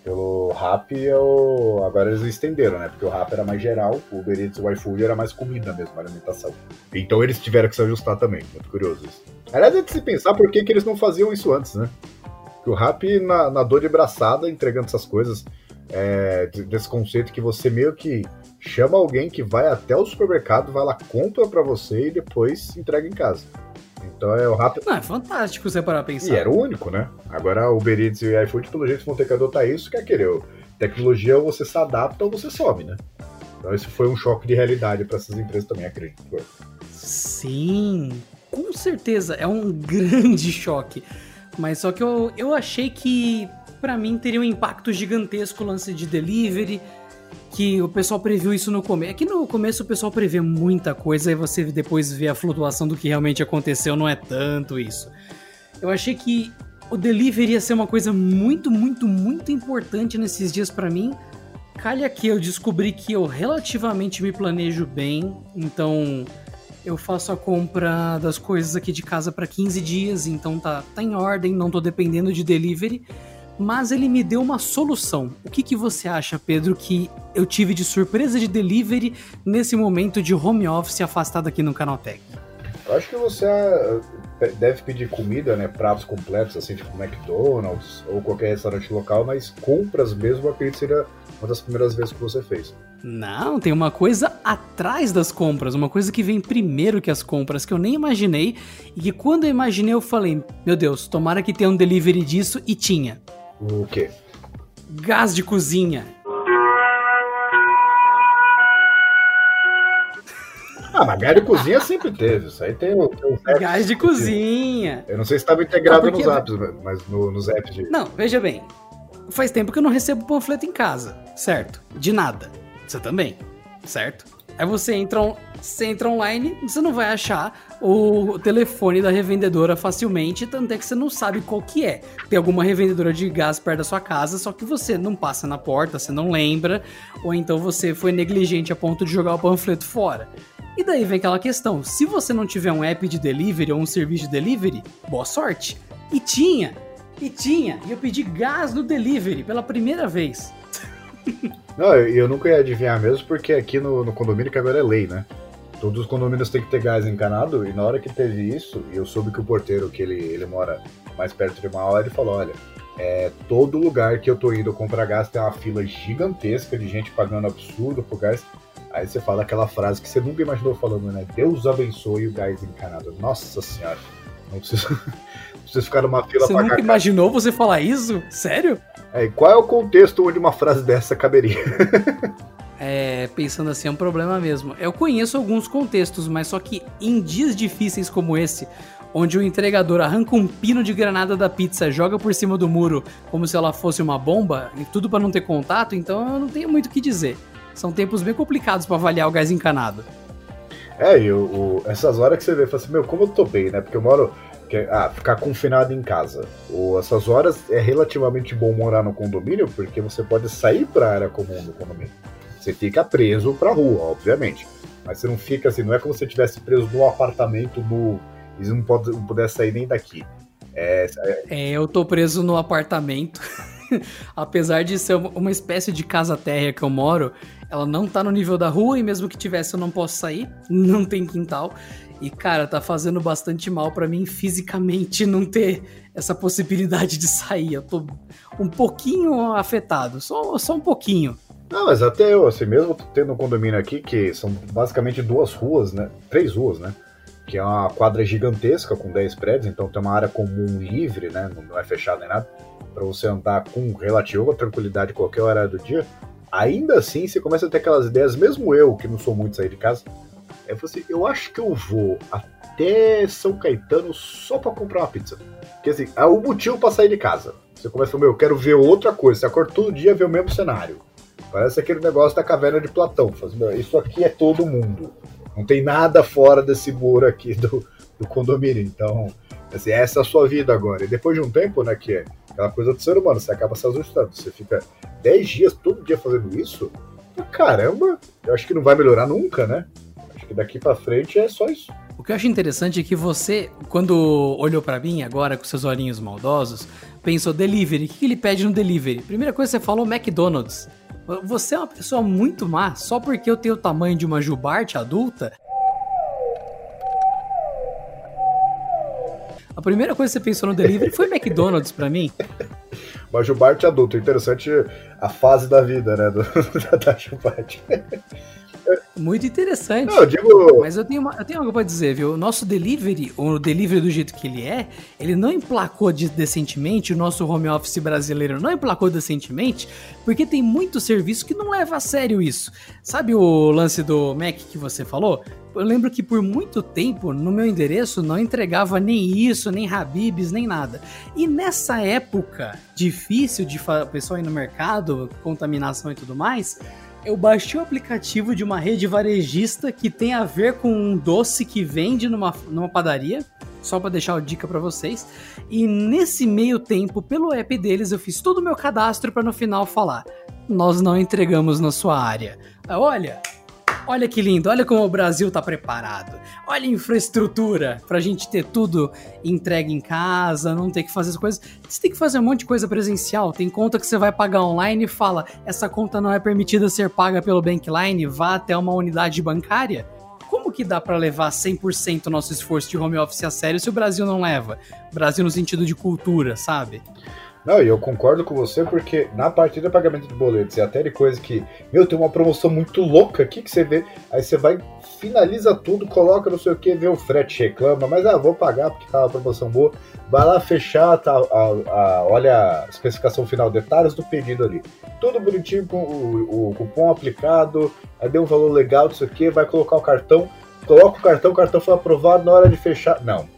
pelo Rap, eu... agora eles estenderam, né? Porque o Rap era mais geral, o Uber Eats e o iFood era mais comida mesmo, alimentação. Então eles tiveram que se ajustar também, muito curioso isso. Aliás, é de se pensar por que, que eles não faziam isso antes, né? Que o Rap na, na dor de braçada, entregando essas coisas, é, desse conceito que você meio que chama alguém que vai até o supermercado, vai lá, compra para você e depois entrega em casa. Então é o rápido. Não, é fantástico você parar pensar. E era o único, né? Agora o Uber Eats e o iFood, pelo jeito, vão ter que adotar isso, que é querer. Tecnologia ou você se adapta ou você some, né? Então isso foi um choque de realidade para essas empresas também, acredito. Sim, com certeza. É um grande choque. Mas só que eu, eu achei que, para mim, teria um impacto gigantesco o lance de delivery que o pessoal previu isso no começo. É que no começo o pessoal prevê muita coisa e você depois vê a flutuação do que realmente aconteceu, não é tanto isso. Eu achei que o delivery ia ser uma coisa muito, muito, muito importante nesses dias para mim. Calha que eu descobri que eu relativamente me planejo bem, então eu faço a compra das coisas aqui de casa para 15 dias, então tá, tá em ordem, não tô dependendo de delivery mas ele me deu uma solução. O que, que você acha, Pedro, que eu tive de surpresa de delivery nesse momento de home office afastado aqui no Canaltech? Eu acho que você ah, deve pedir comida, né, pratos completos, assim, tipo McDonald's ou qualquer restaurante local, mas compras mesmo, acredito que seria uma das primeiras vezes que você fez. Não, tem uma coisa atrás das compras, uma coisa que vem primeiro que as compras, que eu nem imaginei, e que quando eu imaginei eu falei, meu Deus, tomara que tenha um delivery disso, e tinha. O quê? Gás de cozinha. Ah, mas gás de cozinha sempre teve. Isso aí tem o. Tem o gás de cozinha. Eu não sei se estava integrado porque... nos apps, mas no, nos apps de. Não, veja bem. Faz tempo que eu não recebo panfleto em casa, certo? De nada. Você também, certo? Aí você entra, você entra online, você não vai achar o telefone da revendedora facilmente, tanto é que você não sabe qual que é. Tem alguma revendedora de gás perto da sua casa, só que você não passa na porta, você não lembra, ou então você foi negligente a ponto de jogar o panfleto fora. E daí vem aquela questão, se você não tiver um app de delivery ou um serviço de delivery, boa sorte. E tinha, e tinha, e eu pedi gás no delivery pela primeira vez. Não, eu, nunca ia adivinhar mesmo, porque aqui no, no condomínio que agora é lei, né? Todos os condomínios têm que ter gás encanado, e na hora que teve isso, e eu soube que o porteiro, que ele, ele mora mais perto de uma hora, ele falou, olha, é, todo lugar que eu tô indo comprar gás tem uma fila gigantesca de gente pagando absurdo por gás. Aí você fala aquela frase que você nunca imaginou falando, né? Deus abençoe o gás encanado. Nossa senhora. Não precisa, não precisa ficar numa fila Você nunca imaginou você falar isso? Sério? É, qual é o contexto onde uma frase dessa caberia? é, pensando assim, é um problema mesmo. Eu conheço alguns contextos, mas só que em dias difíceis como esse, onde o entregador arranca um pino de granada da pizza, joga por cima do muro como se ela fosse uma bomba, e tudo para não ter contato, então eu não tenho muito o que dizer. São tempos bem complicados para avaliar o gás encanado. É, e o, o, essas horas que você vê, fala assim, meu, como eu tô bem, né? Porque eu moro. Que, ah, ficar confinado em casa. Ou essas horas é relativamente bom morar no condomínio, porque você pode sair para a área comum do condomínio. Você fica preso pra rua, obviamente. Mas você não fica assim, não é como se você estivesse preso num apartamento no. E não, pode, não pudesse sair nem daqui. É, é... é, eu tô preso no apartamento. Apesar de ser uma espécie de casa térrea que eu moro, ela não tá no nível da rua e mesmo que tivesse eu não posso sair, não tem quintal. E cara, tá fazendo bastante mal para mim fisicamente não ter essa possibilidade de sair. Eu tô um pouquinho afetado, só, só um pouquinho. Não, mas até eu, assim, mesmo tendo um condomínio aqui, que são basicamente duas ruas, né? Três ruas, né? Que é uma quadra gigantesca com 10 prédios, então tem uma área comum livre, né? Não é fechada nem nada, para você andar com relativa tranquilidade qualquer hora do dia. Ainda assim, você começa a ter aquelas ideias, mesmo eu, que não sou muito sair de casa, é você, eu acho que eu vou até São Caetano só para comprar uma pizza. Porque assim, é o motivo para sair de casa. Você começa a meu, eu quero ver outra coisa. Você acorda todo dia ver o mesmo cenário. Parece aquele negócio da caverna de Platão. Isso aqui é todo mundo. Não tem nada fora desse muro aqui do, do condomínio. Então, assim, essa é a sua vida agora. E depois de um tempo, né, que é aquela coisa do ser humano, você acaba se assustando. Você fica 10 dias, todo dia fazendo isso. Caramba, eu acho que não vai melhorar nunca, né? Acho que daqui para frente é só isso. O que eu acho interessante é que você, quando olhou para mim agora com seus olhinhos maldosos, pensou delivery. O que ele pede no delivery? Primeira coisa que você falou, McDonald's. Você é uma pessoa muito má só porque eu tenho o tamanho de uma jubarte adulta? A primeira coisa que você pensou no delivery foi McDonald's para mim. Uma jubarte adulta. Interessante a fase da vida, né? Do, da jubarte. Muito interessante. Não, eu digo... Mas eu tenho, uma, eu tenho algo pra dizer, viu? O nosso delivery, o delivery do jeito que ele é, ele não emplacou de, decentemente, o nosso home office brasileiro não emplacou decentemente, porque tem muito serviço que não leva a sério isso. Sabe o lance do Mac que você falou? Eu lembro que por muito tempo no meu endereço não entregava nem isso, nem Habibs, nem nada. E nessa época difícil de pessoa ir no mercado, contaminação e tudo mais, eu baixei o aplicativo de uma rede varejista que tem a ver com um doce que vende numa, numa padaria, só para deixar a dica para vocês. E nesse meio tempo, pelo app deles, eu fiz todo o meu cadastro para no final falar: nós não entregamos na sua área. Olha, Olha que lindo, olha como o Brasil tá preparado. Olha a infraestrutura pra gente ter tudo entregue em casa, não ter que fazer as coisas. Você tem que fazer um monte de coisa presencial. Tem conta que você vai pagar online e fala: essa conta não é permitida ser paga pelo Bankline, vá até uma unidade bancária. Como que dá para levar 100% o nosso esforço de home office a sério se o Brasil não leva? Brasil no sentido de cultura, sabe? Não, e eu concordo com você porque na partida pagamento de boletos e até de coisa que, meu, tem uma promoção muito louca aqui que você vê, aí você vai, finaliza tudo, coloca não sei o que, vê o frete, reclama, mas ah, vou pagar porque tá uma promoção boa, vai lá fechar, tá, a, a, olha a especificação final, detalhes do pedido ali, tudo bonitinho com o, o cupom aplicado, aí deu um valor legal, não sei o que, vai colocar o cartão, coloca o cartão, o cartão foi aprovado na hora de fechar, não,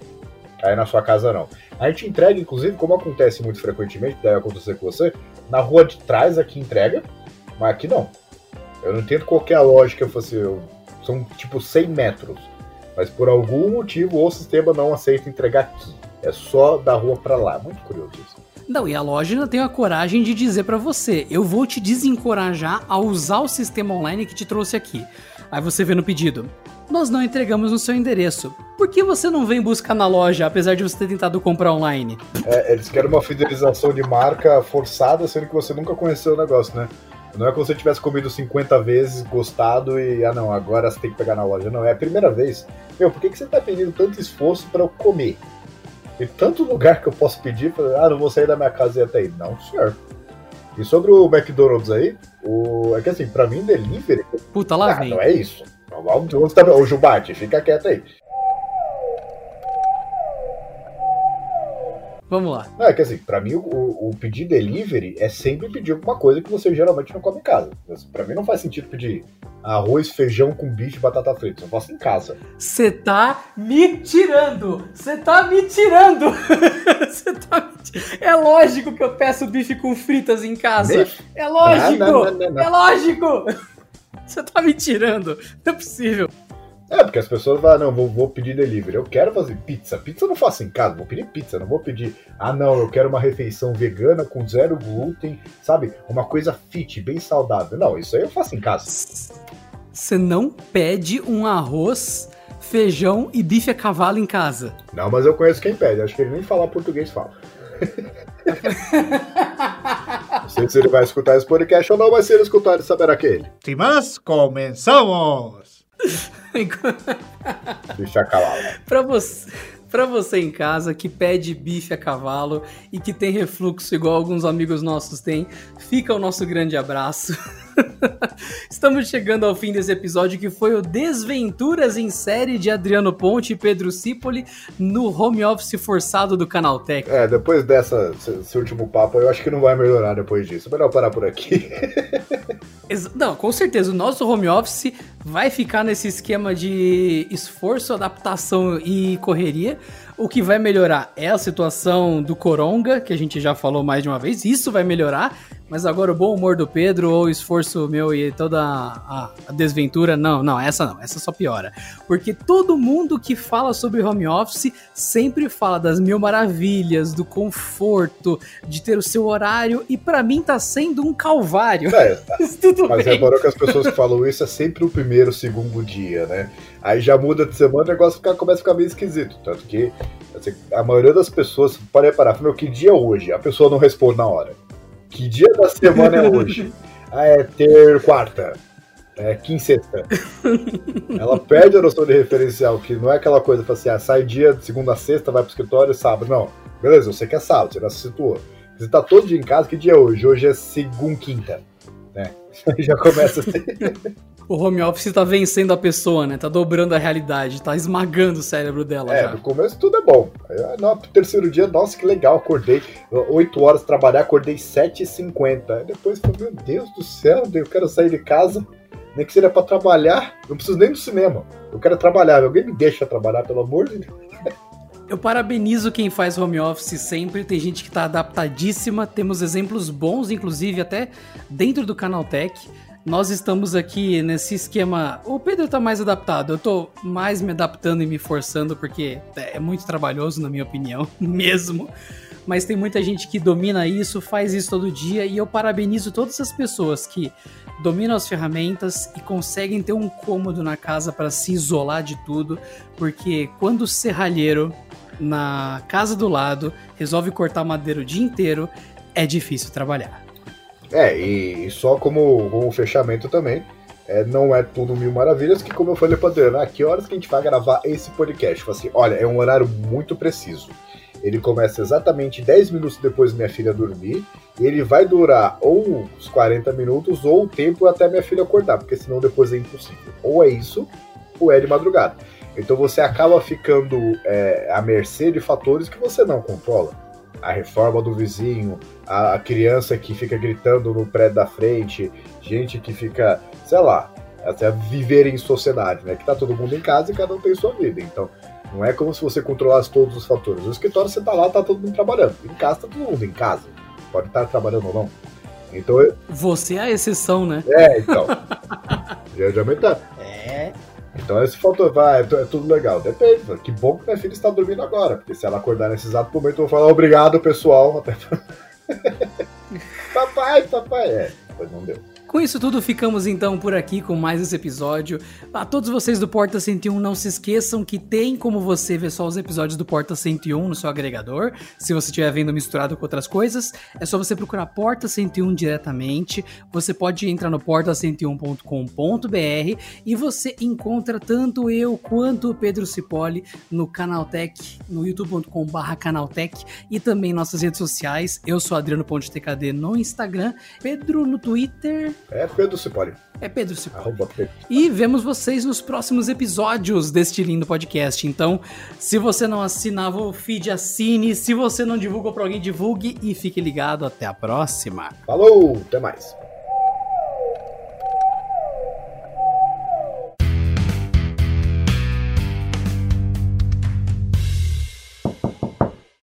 aí na sua casa não. A gente entrega, inclusive, como acontece muito frequentemente, deve acontecer com você, na rua de trás aqui entrega, mas aqui não. Eu não entendo qual é a lógica, assim, são tipo 100 metros, mas por algum motivo o sistema não aceita entregar aqui. É só da rua para lá. Muito curioso isso. Não, e a loja ainda tem a coragem de dizer para você: eu vou te desencorajar a usar o sistema online que te trouxe aqui. Aí você vê no pedido: nós não entregamos no seu endereço. Por que você não vem buscar na loja, apesar de você ter tentado comprar online? É, eles querem uma fidelização de marca forçada, sendo que você nunca conheceu o negócio, né? Não é como se você tivesse comido 50 vezes, gostado e, ah não, agora você tem que pegar na loja. Não, é a primeira vez. Meu, por que, que você tá pedindo tanto esforço para eu comer? Tem tanto lugar que eu posso pedir, pra, ah, não vou sair da minha casa e até aí. Não, senhor. E sobre o McDonald's aí, o... é que assim, pra mim, delivery. Puta, lá ah, vem. Não é isso. O Jubate, fica quieto aí. Vamos lá. Não, é que assim, pra mim o, o pedir delivery é sempre pedir alguma coisa que você geralmente não come em casa. Pra mim não faz sentido pedir arroz, feijão com bife e batata frita. Eu faço em casa. Você tá me tirando! Você tá me tirando! Você tá me tirando. É lógico que eu peço bife com fritas em casa. Bife? É lógico! Não, não, não, é lógico! Você tá me tirando. Não é possível. É, porque as pessoas vão, ah, não, vou, vou, pedir delivery. Eu quero fazer pizza. Pizza eu não faço em casa, vou pedir pizza. Não vou pedir, ah, não, eu quero uma refeição vegana com zero glúten, sabe? Uma coisa fit, bem saudável. Não, isso aí eu faço em casa. Você não pede um arroz, feijão e bife a cavalo em casa. Não, mas eu conheço quem pede. Acho que ele nem falar português fala. não sei se ele vai escutar esse podcast ou não, mas se ele escutar, ele saberá que é ele. Sim, mas começamos! Bife a cavalo. Pra você, pra você em casa que pede bife a cavalo e que tem refluxo igual alguns amigos nossos têm, fica o nosso grande abraço. Estamos chegando ao fim desse episódio que foi o Desventuras em série de Adriano Ponte e Pedro Cipoli no home office forçado do Canaltech. É, depois dessa, esse último papo, eu acho que não vai melhorar depois disso. Melhor parar por aqui. Não, com certeza. O nosso home office vai ficar nesse esquema de esforço, adaptação e correria. O que vai melhorar é a situação do Coronga, que a gente já falou mais de uma vez. Isso vai melhorar. Mas agora o bom humor do Pedro ou o esforço meu e toda a, a, desventura, não, não, essa não, essa só piora. Porque todo mundo que fala sobre home office sempre fala das mil maravilhas, do conforto, de ter o seu horário, e para mim tá sendo um calvário. É, mas tudo mas bem. reparou que as pessoas que falam isso é sempre o primeiro, segundo dia, né? Aí já muda de semana, o negócio fica, começa a ficar meio esquisito. Tanto que assim, a maioria das pessoas, pode reparar, meu, que dia é hoje? A pessoa não responde na hora. Que dia da semana é hoje? Ah, é ter quarta. É quinta. Ela perde a noção de referencial, que não é aquela coisa assim, ah, sai dia de segunda a sexta, vai pro escritório sábado. Não. Beleza, você quer sábado, você já se situou. Você tá todo dia em casa, que dia é hoje? Hoje é segunda, quinta. Né? já começa assim. O home office tá vencendo a pessoa, né? Tá dobrando a realidade, tá esmagando o cérebro dela. É, já. no começo tudo é bom. Aí, no terceiro dia, nossa, que legal, acordei 8 horas trabalhar, acordei 7h50. Aí depois falei, meu Deus do céu, eu quero sair de casa. Nem que seja pra trabalhar, não preciso nem do cinema. Eu quero trabalhar, alguém me deixa trabalhar, pelo amor de Deus. Eu parabenizo quem faz home office sempre. Tem gente que está adaptadíssima. Temos exemplos bons, inclusive, até dentro do Canaltech. Nós estamos aqui nesse esquema. O Pedro tá mais adaptado, eu tô mais me adaptando e me forçando porque é muito trabalhoso, na minha opinião, mesmo. Mas tem muita gente que domina isso, faz isso todo dia e eu parabenizo todas as pessoas que dominam as ferramentas e conseguem ter um cômodo na casa para se isolar de tudo, porque quando o serralheiro na casa do lado resolve cortar madeira o dia inteiro, é difícil trabalhar. É, e, só como, como fechamento também, é, não é tudo mil maravilhas, que como eu falei pra Adriana, ah, que horas que a gente vai gravar esse podcast? Eu assim, olha, é um horário muito preciso. Ele começa exatamente 10 minutos depois da minha filha dormir, e ele vai durar ou uns 40 minutos, ou o tempo até minha filha acordar, porque senão depois é impossível. Ou é isso, ou é de madrugada. Então você acaba ficando é, à mercê de fatores que você não controla a reforma do vizinho, a, a criança que fica gritando no prédio da frente, gente que fica, sei lá, até viver em sociedade, né? Que tá todo mundo em casa e cada um tem sua vida. Então, não é como se você controlasse todos os fatores. No escritório você tá lá, tá todo mundo trabalhando. Em casa tá todo mundo em casa. Pode estar trabalhando ou não. Então, você é a exceção, né? É, então. Geralmente tá. Então esse fator vai, é, é tudo legal. Depende, que bom que minha filha está dormindo agora, porque se ela acordar nesse exato momento, eu vou falar obrigado, pessoal. Papai, papai, é, pois não deu. Com isso tudo, ficamos então por aqui com mais esse episódio. A todos vocês do Porta 101, não se esqueçam que tem como você ver só os episódios do Porta 101 no seu agregador. Se você estiver vendo misturado com outras coisas, é só você procurar Porta 101 diretamente. Você pode entrar no porta101.com.br e você encontra tanto eu quanto o Pedro Cipoli no Canaltech, no youtube.com/canaltech e também nossas redes sociais. Eu sou Adriano Ponte TKD no Instagram, Pedro no Twitter É Pedro Cipolli. É Pedro. Arroba Pedro. E vemos vocês nos próximos episódios deste lindo podcast. Então, se você não assinava o feed, assine. Se você não divulgou pra alguém, divulgue. E fique ligado. Até a próxima. Falou, até mais.